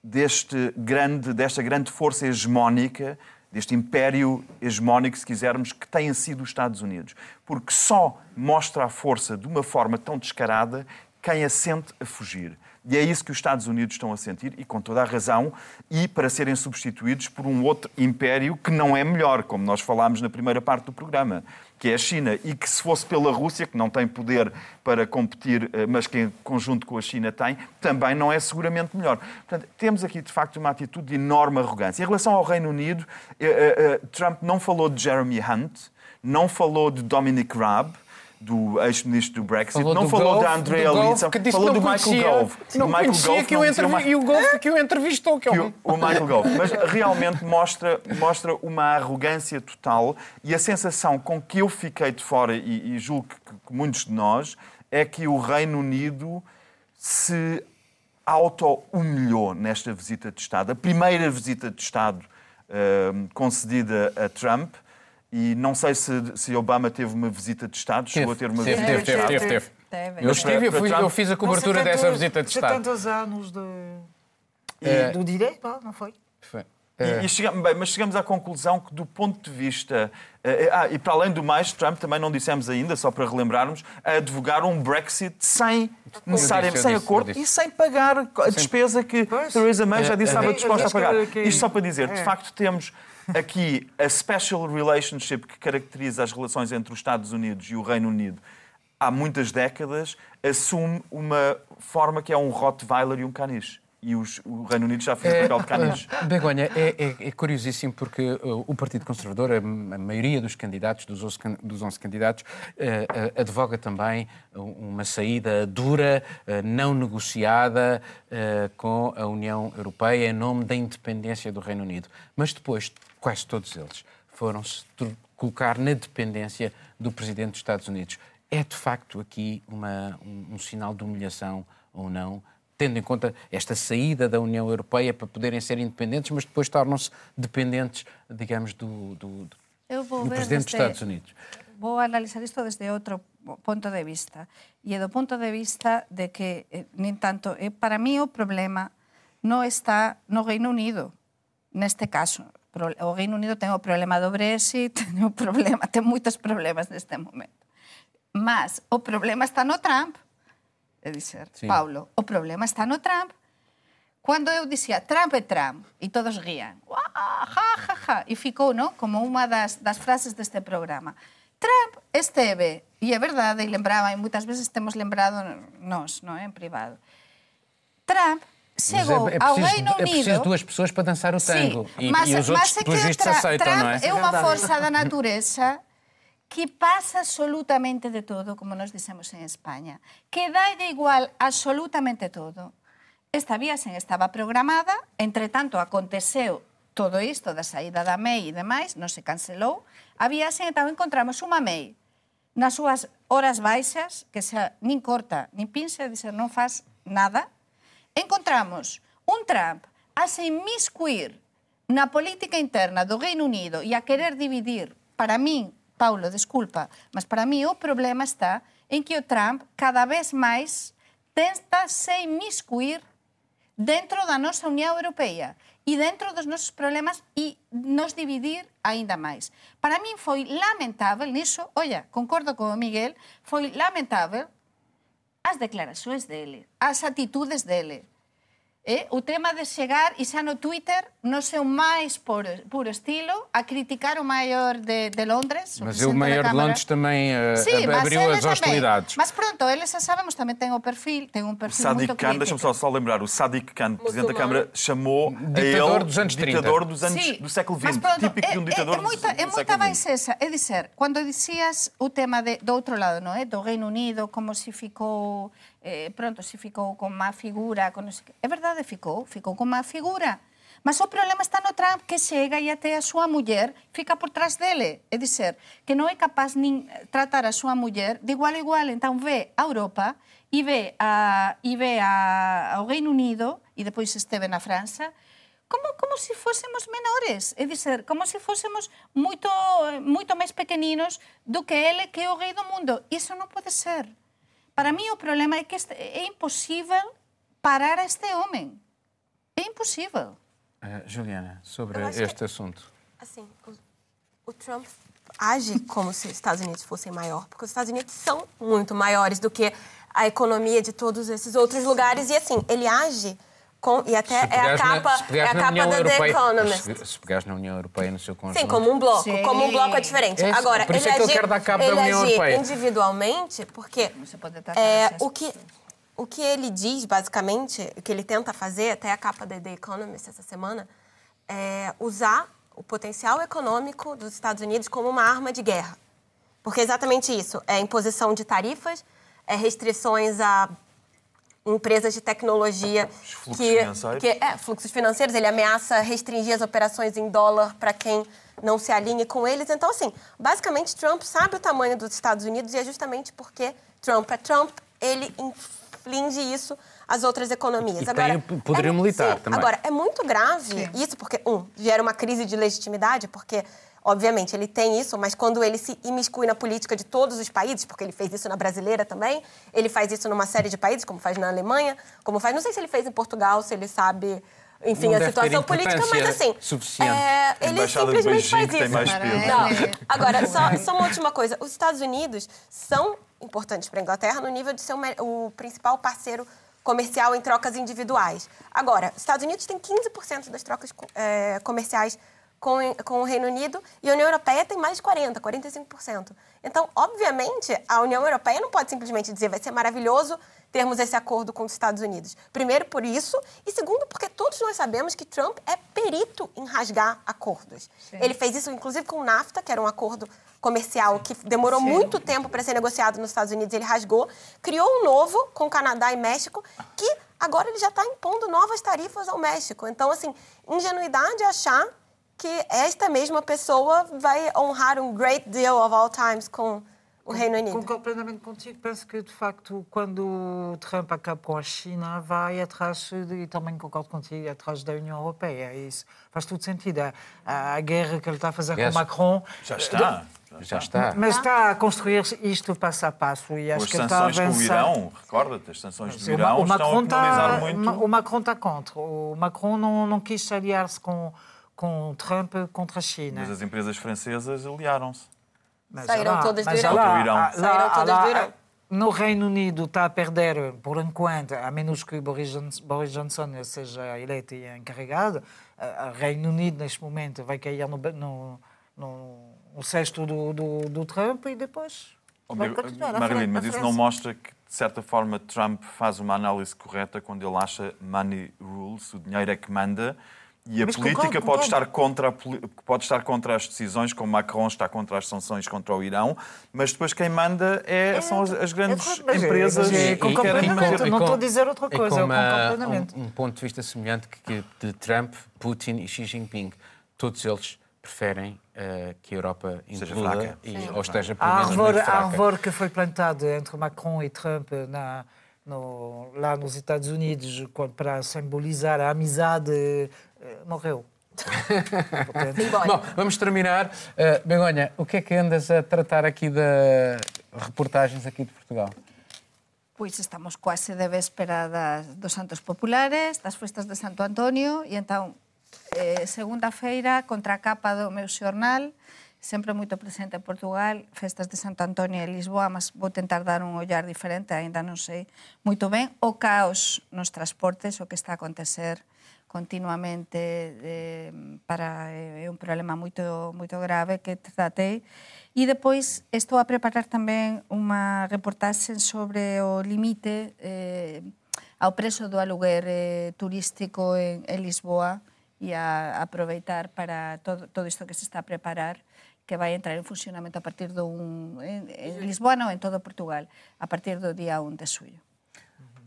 deste grande, desta grande força hegemónica, deste império hegemónico, se quisermos, que tem sido os Estados Unidos. Porque só mostra a força de uma forma tão descarada quem a sente a fugir. E é isso que os Estados Unidos estão a sentir, e com toda a razão, e para serem substituídos por um outro império que não é melhor, como nós falámos na primeira parte do programa, que é a China, e que se fosse pela Rússia, que não tem poder para competir, eh, mas que em conjunto com a China tem, também não é seguramente melhor. Portanto, temos aqui, de facto, uma atitude de enorme arrogância. Em relação ao Reino Unido, eh, eh, Trump não falou de Jeremy Hunt, não falou de Dominic Raab, do ex-ministro do Brexit, Falou não do falou Gove, da Andrea disse falou do Michael Gove. Não O Michael Gove que o entrevi- e o Gove que o entrevistou, que é que o, o Michael Gove. Mas realmente mostra, mostra uma arrogância total e a sensação com que eu fiquei de fora, e, e julgo que, que muitos de nós, é que o Reino Unido se auto-humilhou nesta visita de Estado. A primeira visita de Estado hum, concedida a Trump. E não sei se, se Obama teve uma visita de Estado, chegou a ter uma teve, visita teve, de teve, Estado. teve, teve. Teve. Eu estive, eu, eu fiz a cobertura Não, 70 dessa visita de Estado. 70 anos de... E É. do direito, não foi? Foi. E, e chegamos, bem, mas chegamos à conclusão que, do ponto de vista. eh, ah, e para além do mais, Trump também não dissemos ainda, só para relembrarmos, a advogar um Brexit sem necessariamente eu sem disse, acordo disse. e sem pagar a despesa que Pois. Theresa May já disse que É, estava é, disposta a pagar. que- Isto só para dizer, de é. facto, temos aqui a special relationship que caracteriza as relações entre os Estados Unidos e o Reino Unido há muitas décadas, assume uma forma que é um Rottweiler e um caniche. E os- o Reino Unido já fez o papel de caniche. Begonha, é, é- é curiosíssimo porque uh, o Partido Conservador, a, a maioria dos candidatos, dos 11, can- dos 11 candidatos, eh, eh, advoga também uma saída dura, não negociada com a União Europeia em nome da independência do Reino Unido. Mas depois, quase todos eles foram-se colocar na dependência do Presidente dos Estados Unidos. É de facto aqui uma- um- um sinal de humilhação ou não? tendo em conta esta saída da União Europeia para poderem ser independentes, mas depois tornam-se dependentes, digamos, do, do, do- Presidente dos Estados Unidos. Vou analizar isto desde outro ponto de vista. E é do ponto de vista de que, eh, nin tanto, eh, para mí o problema non está no Reino Unido, neste caso. O Reino Unido ten o problema do Brexit, ten, o problema, ten moitos problemas neste momento. Mas o problema está no Trump. É dizer, Sí. Paulo, o problema está no Trump. Cando eu dicía Trump é Trump, e todos rían, ja, ja, ja, e ficou como unha das, das frases deste programa. Trump esteve, e é verdade, e lembraba, e moitas veces temos lembrado nós, no, en privado. Trump chegou é, é ao preciso, Reino é Unido... preciso duas pessoas para dançar o tango. Sim, e, mas, e os mas outros, é que pelos vistos, aceitam, Trump não é? é verdade. forza da natureza que pasa absolutamente de todo, como nos dicemos en España, que dá de igual absolutamente todo. Esta viaxe estaba programada, entre tanto aconteceu todo isto da saída da MEI e demais, non se cancelou, a viaxe e tamén encontramos unha MEI nas súas horas baixas, que xa nin corta, nin pinça, dizer, non faz nada, encontramos un Trump a se inmiscuir na política interna do Reino Unido e a querer dividir, para min, Paulo, desculpa, mas para mí o problema está en que o Trump cada vez máis tenta se inmiscuir dentro da nosa Unión Europea e dentro dos nosos problemas e nos dividir aínda máis. Para min foi lamentável niso, olla, concordo con o Miguel, foi lamentável as declarações dele, as atitudes dele. Eh? O tema de chegar e xa no Twitter no seu máis puro, puro estilo a criticar o maior de, de Londres. Mas presidente o da maior de. Londres também eh, Sí, abriu as hostilidades. Mas pronto, ele xa sabemos tamén ten o perfil, ten un O perfil Sadiq muito Khan, deixa-me só, só lembrar, o Sadiq Khan, Presidente da. Câmara, chamou Ditador a ele dos anos 30. ditador dos anos, Sí, do século XX, mas pronto, típico de um é- ditador é, é moita, do, é do século máis XX. esa. É dizer, cando dicías o tema de, do outro lado, non é? Do Reino Unido, como se ficou, eh, pronto se ficou con má figura, con non sei que. É verdade, ficou, ficou con má figura. Mas o problema está no Trump que chega e até a súa muller fica por trás dele. É dizer, que non é capaz nin tratar a súa muller de igual a igual. Entón ve a Europa e ve, a, e ve a, ao Reino Unido e depois esteve na França como, como se fósemos menores, é dizer, como se fósemos moito, moito máis pequeninos do que ele que é o rei do mundo. Iso non pode ser. Para mí o problema é que este, é impossível parar a este homem. É impossível. Uh, Juliana, sobre acho que- este assunto. Assim, o, o Trump age como se os Estados Unidos fossem maior, porque os Estados Unidos são muito maiores do que a economia de todos esses outros lugares. E assim, ele age com. E até é a na- capa, se é a na capa União da The Economist. Se, se pegares na União Europeia no seu conjunto. Sim, como um bloco. Sim. Como um bloco é diferente. É, Agora, por isso ele é que ele agir, quer dar cabo da ele União agir Europeia. individualmente, porque é, o que o que ele diz, basicamente, o que ele tenta fazer, até a capa da The Economist essa semana, é usar o potencial econômico dos Estados Unidos como uma arma de guerra. Porque é exatamente isso. É imposição de tarifas, é restrições a empresas de tecnologia fluxos que, financeiros. que é, fluxos financeiros, ele ameaça restringir as operações em dólar para quem não se alinhe com eles. Então, assim, basicamente, Trump sabe o tamanho dos Estados Unidos e é justamente porque Trump é Trump, ele inflige isso às outras economias. E tem o poderio militar sim, também. Agora, é muito grave isso, porque, um, gera uma crise de legitimidade, porque, obviamente, ele tem isso, mas quando ele se imiscui na política de todos os países, porque ele fez isso na brasileira também, ele faz isso numa série de países, como faz na Alemanha, como faz. Não sei se ele fez em Portugal, se ele sabe. Enfim, Não a situação política, mas assim. suficiente. é, A ele simplesmente faz isso. Não. Agora, só, só uma última coisa. Os Estados Unidos são importantes para a Inglaterra no nível de ser o principal parceiro comercial em trocas individuais. Agora, os Estados Unidos têm 15% das trocas eh, comerciais com, com o Reino Unido e a União Europeia tem mais de 40%, 45%. Então, obviamente, a União Europeia não pode simplesmente dizer vai ser maravilhoso termos esse acordo com os Estados Unidos. Primeiro, por isso, e segundo, porque todos nós sabemos que Trump é perito em rasgar acordos. Ele fez isso, inclusive, com o NAFTA, que era um acordo comercial que demorou muito tempo para ser negociado nos Estados Unidos, ele rasgou. Criou um novo com Canadá e México, que agora ele já está impondo novas tarifas ao México. Então, assim, ingenuidade achar que esta mesma pessoa vai honrar um great deal of all times com o Reino Unido. Concordo plenamente contigo. Penso que, de facto, quando o Trump acaba com a China, vai atrás, de, e também concordo contigo, atrás da União Europeia. Isso faz todo sentido. A, a guerra que ele está a fazer Yes. com Macron. Já está. Já está. Mas está a construir isto passo a passo e acho as que está a sanções com o avançar. Irão, recorda-te, as sanções do o Irão o estão Macron a penalizar está, muito. o Macron está contra. O Macron não, não quis aliar-se com, com o Trump contra a China. Mas as empresas francesas aliaram-se. Mas Saíram lá- todas do Irão. lá- Irão. lá- Saíram todas lá- do Irão. No Reino Unido está a perder, por enquanto, a menos que Boris Johnson, Boris Johnson seja eleito e encarregado, o Reino Unido, neste momento, vai cair no, no, no, no cesto do, do, do Trump e depois Oh, Marilene, mas isso não mostra que, de certa forma, Trump faz uma análise correta quando ele acha money rules, o dinheiro é que manda, e a Mas política concordo, pode, concordo. estar contra a poli- pode estar contra as decisões, como Macron está contra as sanções contra o Irão, mas depois quem manda é, são as, as grandes é, mas é- empresas é- que querem plenamente. manter. não estou a dizer outra coisa, com. Um, um ponto de vista semelhante que, que de Trump, Putin e Xi Jinping. Todos eles preferem eh, que a Europa Seja fraca. e, Sim. ou esteja pelo A menos árvore, a árvore que foi plantada entre Macron e Trump na, no, lá nos Estados Unidos quando- para simbolizar a amizade morreu. Portanto, Simbólico. Bom, vamos terminar. Uh, Begonha, o que é que andas a tratar aqui de reportagens aqui de Portugal? Pois estamos quase de véspera das, dos Santos Populares, das festas de Santo Antonio, e entón, eh, segunda-feira, contra a capa do meu xornal, sempre moito presente en Portugal, festas de Santo Antonio e Lisboa, mas vou tentar dar un ollar diferente, aínda non sei moito ben, o caos nos transportes, o que está a acontecer continuamente de, para é un problema moito moito grave que tratei e depois estou a preparar tamén unha reportaxe sobre o limite eh, ao preso do aluguer eh, turístico en, en Lisboa e a, a aproveitar para todo, todo isto que se está a preparar que vai entrar en funcionamento a partir do un, en, en Lisboa, non, en todo Portugal, a partir do día 1 de suyo.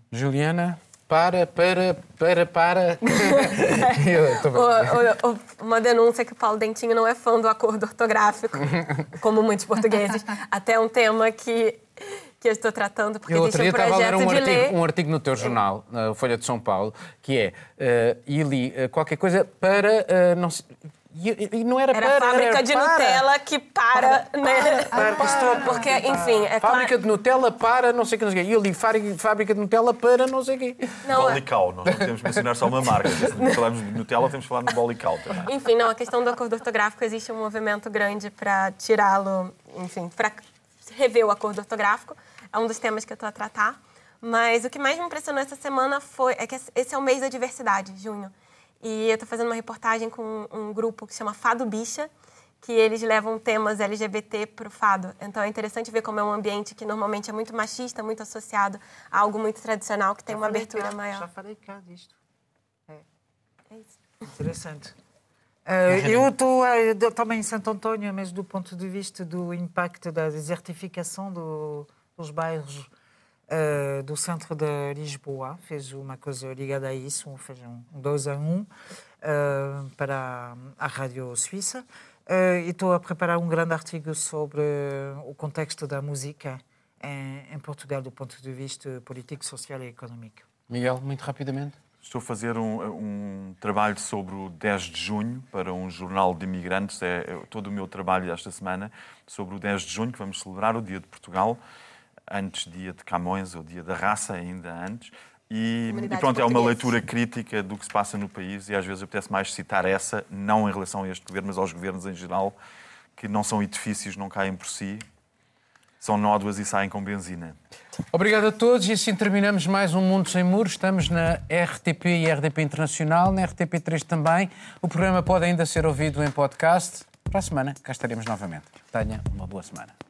Juliana, para, para, para, para. Eu O- o- uma denúncia que o Paulo Dentinho não é fã do acordo ortográfico, como muitos portugueses. Até um tema que, que eu estou tratando, porque Eu existe um estava a ler projeto um de artigo, lei. um artigo no teu jornal, na Folha de São Paulo, que é, eh, e li eh, qualquer coisa para, eh, não e, e não era, Era para, a fábrica era de para. Nutella que para, né? para, para. Porque, enfim, é Fábrica claro... de Nutella para não sei o que, não sei o quê. E eu li fábrica, de Nutella para não sei o quê. Não, é- Bolical, nós não temos de mencionar só uma marca. Se falamos de Nutella, temos de falar de Bolical também. Enfim, não, a questão do acordo ortográfico existe um movimento grande para tirá-lo, enfim, para rever o acordo ortográfico. É um dos temas que eu estou a tratar. Mas o que mais me impressionou essa semana foi é que esse é o mês da diversidade, junho. E eu estou fazendo uma reportagem com um grupo que chama Fado Bicha, que eles levam temas LGBT para o fado. Então é interessante ver como é um ambiente que normalmente é muito machista, muito associado a algo muito tradicional, que tem uma Falei abertura cá, maior. Já falei cá disto. É isso. Interessante. Eh, eu estou de- também em Santo Antônio, mas do ponto de vista do impacto da desertificação do- dos bairros eh, do centro de Lisboa. Fez uma coisa ligada a isso, fez um 2 a 1 para a Rádio Suíça. Eh, e estou a preparar um grande artigo sobre o contexto da música em, em Portugal do ponto de vista político, social e económico. Miguel, muito rapidamente. Estou a fazer um, um trabalho sobre o 10 de junho para um jornal de imigrantes. É é todo o meu trabalho esta semana sobre o 10 de junho, que vamos celebrar o Dia de Portugal, antes dia de Camões, ou dia da raça, ainda antes. E, e pronto, é uma leitura crítica do que se passa no país e às vezes apetece mais citar essa, não em relação a este governo, mas aos governos em geral, que não são edifícios, não caem por si, são nódoas e saem com benzina. Obrigado a todos e assim terminamos mais um Mundo Sem Muros. Estamos na RTP e RDP Internacional, na RTP3 também. O programa pode ainda ser ouvido em podcast. Para a semana, cá estaremos novamente. Tenha uma boa semana.